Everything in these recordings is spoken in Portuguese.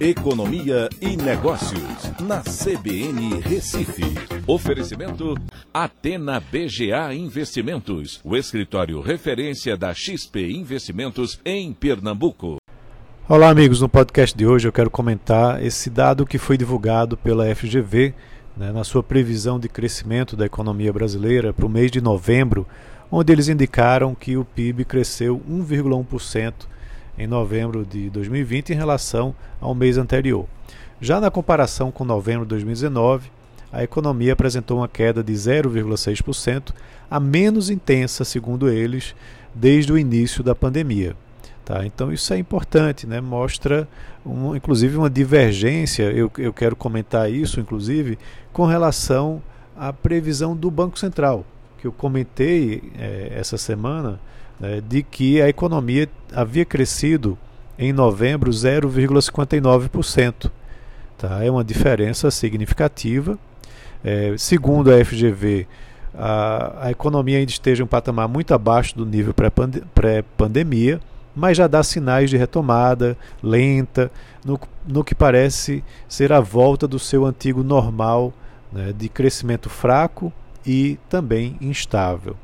Economia e Negócios, na CBN Recife. Oferecimento Atena BGA Investimentos, o escritório referência da XP Investimentos em Pernambuco. Olá, amigos. No podcast de hoje eu quero comentar esse dado que foi divulgado pela FGV né, na sua previsão de crescimento da economia brasileira para o mês de novembro, onde eles indicaram que o PIB cresceu 1,1% em novembro de 2020 em relação ao mês anterior. Já na comparação com novembro de 2019, a economia apresentou uma queda de 0,6%, a menos intensa, segundo eles, desde o início da pandemia. Tá? Então isso é importante, né? mostra um, inclusive uma divergência, eu, eu quero comentar isso inclusive, com relação à previsão do Banco Central, que eu comentei é, essa semana né, de que a economia havia crescido em novembro 0,59%. Tá? É uma diferença significativa. É, segundo a FGV, a, a, economia ainda esteja em um patamar muito abaixo do nível pré-pandemia, mas já dá sinais de retomada lenta, no, no que parece ser a volta do seu antigo normal né, de crescimento fraco e também instável.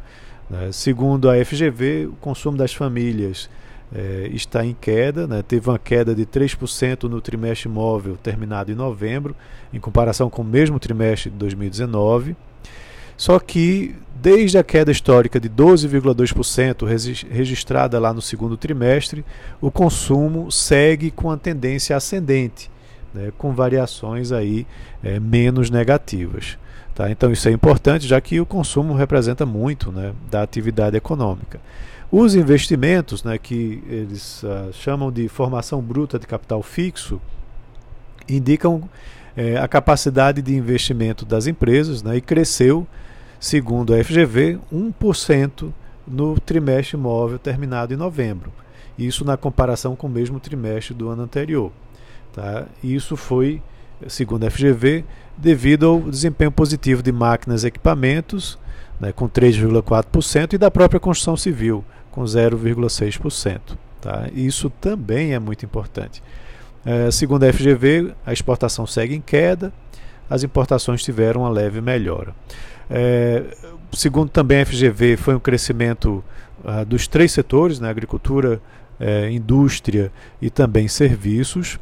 Né? Segundo a FGV, o consumo das famílias é, está em queda, né? teve uma queda de 3% no trimestre móvel terminado em novembro, em comparação com o mesmo trimestre de 2019. Só que, desde a queda histórica de 12,2% registrada lá no segundo trimestre, o consumo segue com a tendência ascendente, né? com variações aí é, menos negativas. Tá? Então isso é importante, já que o consumo representa muito né, da atividade econômica. Os investimentos, né, que eles uh, chamam de formação bruta de capital fixo, indicam eh, a capacidade de investimento das empresas né, e cresceu, segundo a FGV, 1% no trimestre móvel terminado em novembro. Isso na comparação com o mesmo trimestre do ano anterior. Tá? Isso foi segundo a FGV, devido ao desempenho positivo de máquinas e equipamentos, né, com 3,4%, e da própria construção civil, com 0,6%. Tá? Isso também é muito importante. É, segundo a FGV, a exportação segue em queda, as importações tiveram uma leve melhora. É, segundo também a FGV, foi um crescimento uh, dos três setores, né, agricultura, é, indústria e também serviços.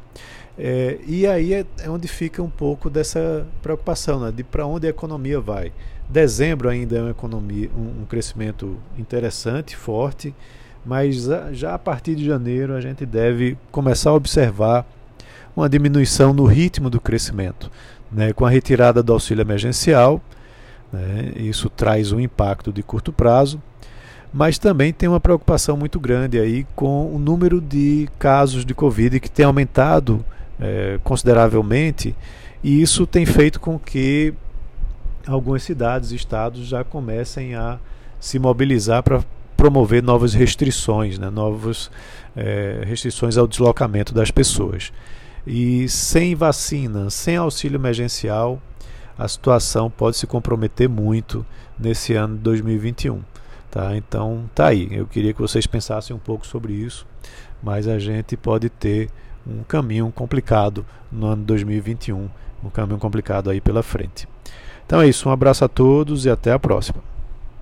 É, e aí é, é, onde fica um pouco dessa preocupação né, de para onde a economia vai. Dezembro ainda é uma economia, um, um crescimento interessante, forte, mas já a partir de janeiro a gente deve começar a observar uma diminuição no ritmo do crescimento. Né, com a retirada do auxílio emergencial, né, isso traz um impacto de curto prazo, mas também tem uma preocupação muito grande aí com o número de casos de Covid que tem aumentado é, consideravelmente, e isso tem feito com que algumas cidades e estados já comecem a se mobilizar para promover novas restrições, né, novas é, restrições ao deslocamento das pessoas. E sem vacina, sem auxílio emergencial, a situação pode se comprometer muito nesse ano de 2021. Tá? Então tá aí. Eu queria que vocês pensassem um pouco sobre isso, mas a gente pode ter um caminho complicado no ano 2021, um caminho complicado aí pela frente. Então é isso, um abraço a todos e até a próxima.